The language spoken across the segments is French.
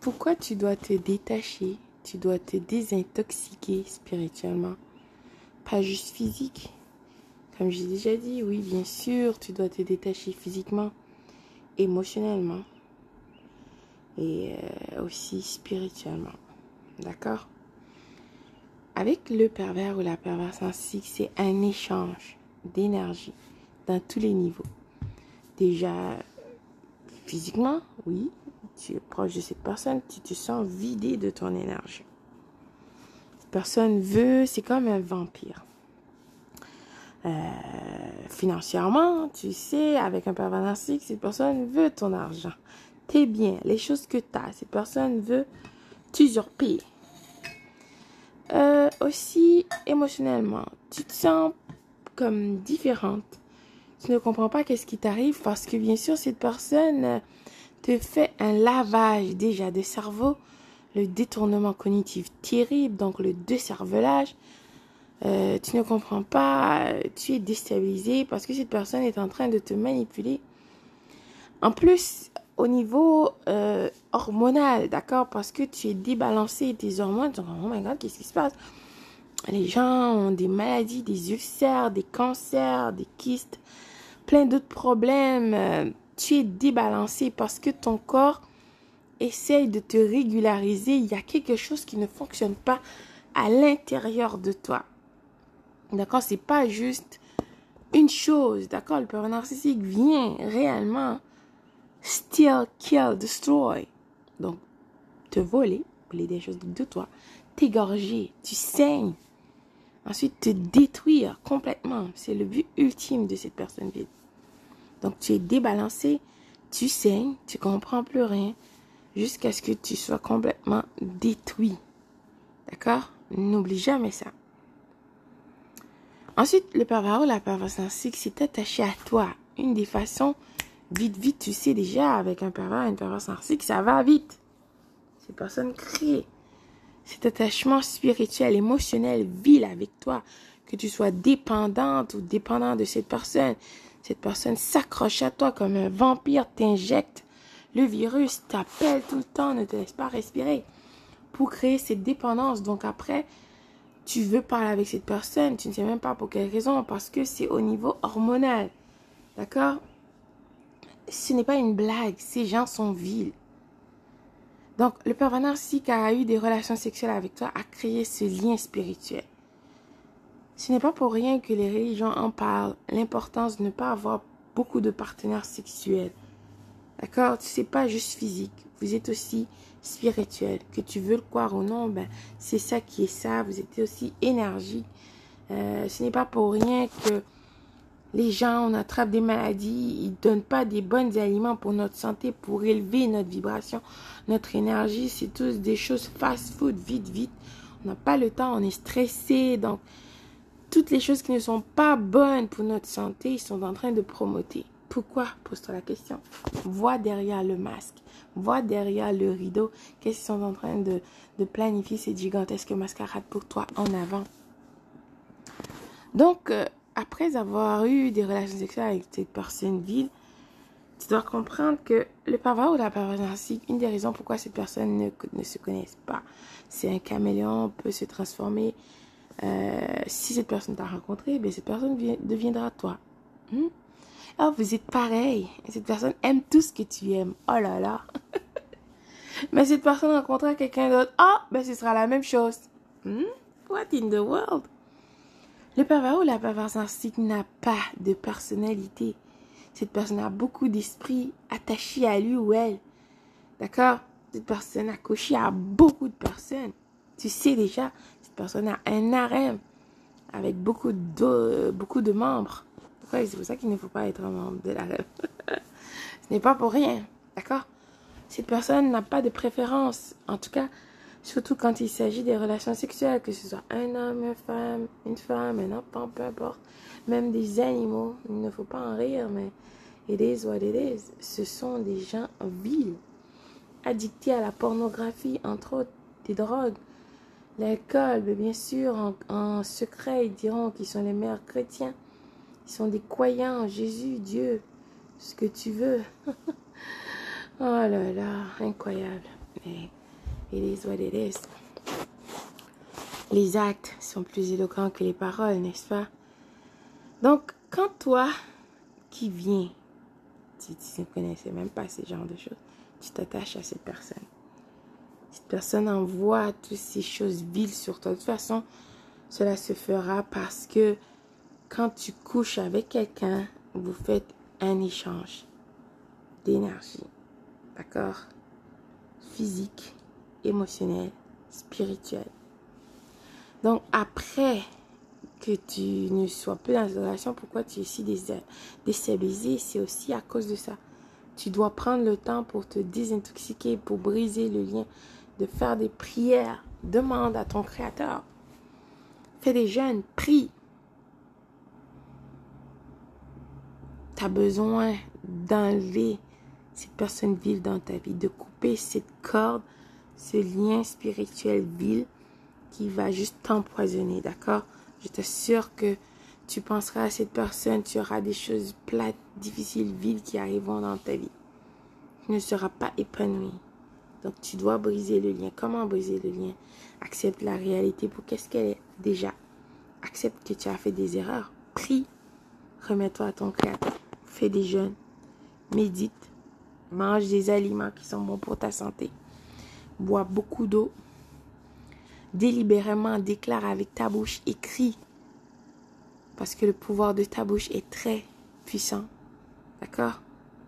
pourquoi tu dois te détacher, tu dois te désintoxiquer spirituellement, pas juste physique. Comme j'ai déjà dit, oui, bien sûr, tu dois te détacher physiquement, émotionnellement et euh, aussi spirituellement. D'accord? Avec le pervers ou la perverse ainsi, c'est un échange d'énergie dans tous les niveaux. Déjà, physiquement, oui, tu es proche de cette personne, tu te sens vidé de ton énergie. Cette personne veut, c'est comme un vampire. Euh, financièrement, tu sais, avec un pervers narcissique, cette personne veut ton argent, tes biens, les choses que tu as. Cette personne veut t'usurper. Euh, aussi, émotionnellement, tu te sens comme différente. Tu ne comprends pas qu'est-ce qui t'arrive parce que bien sûr, cette personne te fait un lavage déjà de cerveau, le détournement cognitif terrible, donc le décervelage. Euh, tu ne comprends pas, tu es déstabilisé parce que cette personne est en train de te manipuler. En plus, au niveau euh, hormonal, d'accord, parce que tu es débalancé, tes hormones, tu oh my god, qu'est-ce qui se passe? Les gens ont des maladies, des ulcères, des cancers, des kystes, plein d'autres problèmes. Euh, tu es débalancé parce que ton corps essaye de te régulariser. Il y a quelque chose qui ne fonctionne pas à l'intérieur de toi. D'accord? C'est pas juste une chose. D'accord? Le père narcissique vient réellement steal, kill, destroy. Donc, te voler, voler des choses de toi, t'égorger, tu saignes. Ensuite, te détruire complètement. C'est le but ultime de cette personne. Donc, tu es débalancé, tu saignes, tu comprends plus rien, jusqu'à ce que tu sois complètement détruit. D'accord? N'oublie jamais ça. Ensuite, le pervers ou la perverse narcissique s'est attaché à toi. Une des façons, vite, vite, tu sais déjà, avec un pervers une perverse narcissique, ça va vite. Ces personnes créent cet attachement spirituel, émotionnel, vil avec toi. Que tu sois dépendante ou dépendant de cette personne. Cette personne s'accroche à toi comme un vampire, t'injecte le virus, t'appelle tout le temps, ne te laisse pas respirer pour créer cette dépendance. Donc après, tu veux parler avec cette personne, tu ne sais même pas pour quelle raison, parce que c'est au niveau hormonal. D'accord? Ce n'est pas une blague, ces gens sont vils. Donc, le pervers narcissique a eu des relations sexuelles avec toi, a créé ce lien spirituel. Ce n'est pas pour rien que les religions en parlent, l'importance de ne pas avoir beaucoup de partenaires sexuels. D'accord? C'est pas juste physique, vous êtes aussi spirituel, que tu veux le croire ou non, ben, c'est ça qui est ça. Vous êtes aussi énergie. Euh, ce n'est pas pour rien que les gens, on attrape des maladies, ils donnent pas des bons aliments pour notre santé, pour élever notre vibration, notre énergie. C'est tous des choses fast-food, vite, vite. On n'a pas le temps, on est stressé. Donc, toutes les choses qui ne sont pas bonnes pour notre santé, ils sont en train de promoter. Pourquoi? Pose-toi la question. Vois derrière le masque. Vois derrière le rideau. Qu'est-ce qu'ils sont en train de, planifier cette gigantesque mascarade pour toi en avant? Donc, euh, après avoir eu des relations sexuelles avec cette personne vile, tu dois comprendre que le pervers ou la perverse narcissique, une des raisons pourquoi cette personne ne, ne se connaissent pas, c'est un caméléon, peut se transformer. Euh, si cette personne t'a rencontré, ben cette personne deviendra toi. Hmm? Oh, vous êtes pareil. Cette personne aime tout ce que tu aimes. Oh là là. Mais cette personne rencontrera quelqu'un d'autre. Oh, ben ce sera la même chose. Hmm? What in the world? Le pervers ou la perverse narcissique n'a pas de personnalité. Cette personne a beaucoup d'esprit attaché à lui ou elle. D'accord? Cette personne a coché à beaucoup de personnes. Tu sais déjà, cette personne a un harem avec beaucoup de, beaucoup de membres c'est pour ça qu'il ne faut pas être un membre de rêve. Ce n'est pas pour rien. D'accord? Cette personne n'a pas de préférence. En tout cas, surtout quand il s'agit des relations sexuelles, que ce soit un homme, une femme, une femme, un enfant, peu importe. Même des animaux. Il ne faut pas en rire, mais it is what it is. Ce sont des gens vils. Addictés à la pornographie, entre autres, des drogues. L'alcool, bien sûr, en, secret, ils diront qu'ils sont les meilleurs chrétiens. Ils sont des croyants, Jésus, Dieu, ce que tu veux. oh là là, incroyable. Mais it is what. Les actes sont plus éloquents que les paroles, n'est-ce pas? Donc, quand toi qui viens, tu ne connaissais même pas ce genre de choses, tu t'attaches à cette personne. Personne envoie toutes ces choses viles sur toi. De toute façon, cela se fera parce que quand tu couches avec quelqu'un, vous faites un échange d'énergie. D'accord? Physique, émotionnel, spirituel. Donc après que tu ne sois plus dans cette relation, pourquoi tu es si déstabilisé, c'est aussi à cause de ça. Tu dois prendre le temps pour te désintoxiquer, pour briser le lien, de faire des prières. Demande à ton Créateur. Fais des jeûnes, prie. Tu as besoin d'enlever cette personne vile dans ta vie, de couper cette corde, ce lien spirituel vil qui va juste t'empoisonner, d'accord? Je t'assure que tu penseras à cette personne, tu auras des choses plates, difficiles, viles qui arriveront dans ta vie. Tu ne seras pas épanoui. Donc tu dois briser le lien. Comment briser le lien? Accepte la réalité pour qu'est-ce qu'elle est déjà. Accepte que tu as fait des erreurs. Prie. Remets-toi à ton créateur. Fais des jeûnes. Médite. Mange des aliments qui sont bons pour ta santé. Bois beaucoup d'eau. Délibérément déclare avec ta bouche et crie. Parce que le pouvoir de ta bouche est très puissant. D'accord?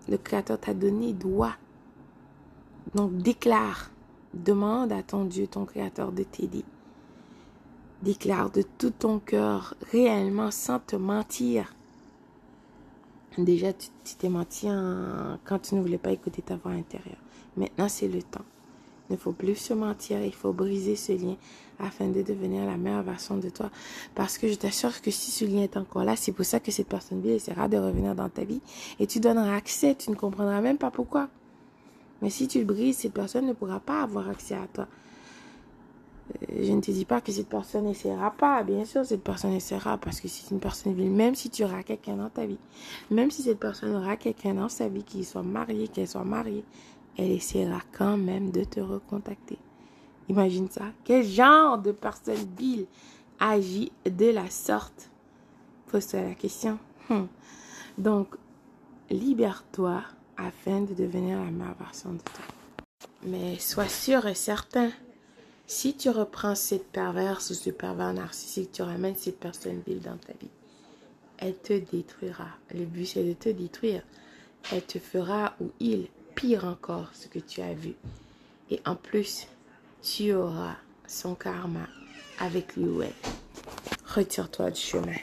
Le Créateur t'a donné doit donc déclare, demande à ton Dieu, ton Créateur, de t'aider. Déclare de tout ton cœur, réellement, sans te mentir. Déjà, tu t'es menti quand tu ne voulais pas écouter ta voix intérieure. Maintenant, c'est le temps. Il ne faut plus se mentir, il faut briser ce lien afin de devenir la meilleure version de toi. Parce que je t'assure que si ce lien est encore là, c'est pour ça que cette personne vie essaiera de revenir dans ta vie et tu donneras accès, tu ne comprendras même pas pourquoi. Mais si tu le brises, cette personne ne pourra pas avoir accès à toi. Euh, je ne te dis pas que cette personne n'essaiera pas. Bien sûr, cette personne essaiera parce que c'est une personne ville. Même si tu auras quelqu'un dans ta vie, même si cette personne aura quelqu'un dans sa vie qui soit marié, qu'elle soit mariée, elle essaiera quand même de te recontacter. Imagine ça. Quel genre de personne ville agit de la sorte? Pose-toi la question. Hmm. Donc, libère-toi afin de devenir la meilleure version de toi. Mais sois sûr et certain, si tu reprends cette perverse ou ce pervers narcissique, tu ramènes cette personne vile dans ta vie, elle te détruira. Le but, c'est de te détruire. Elle te fera ou il pire encore ce que tu as vu. Et en plus, tu auras son karma avec lui ou elle. Retire-toi du chemin.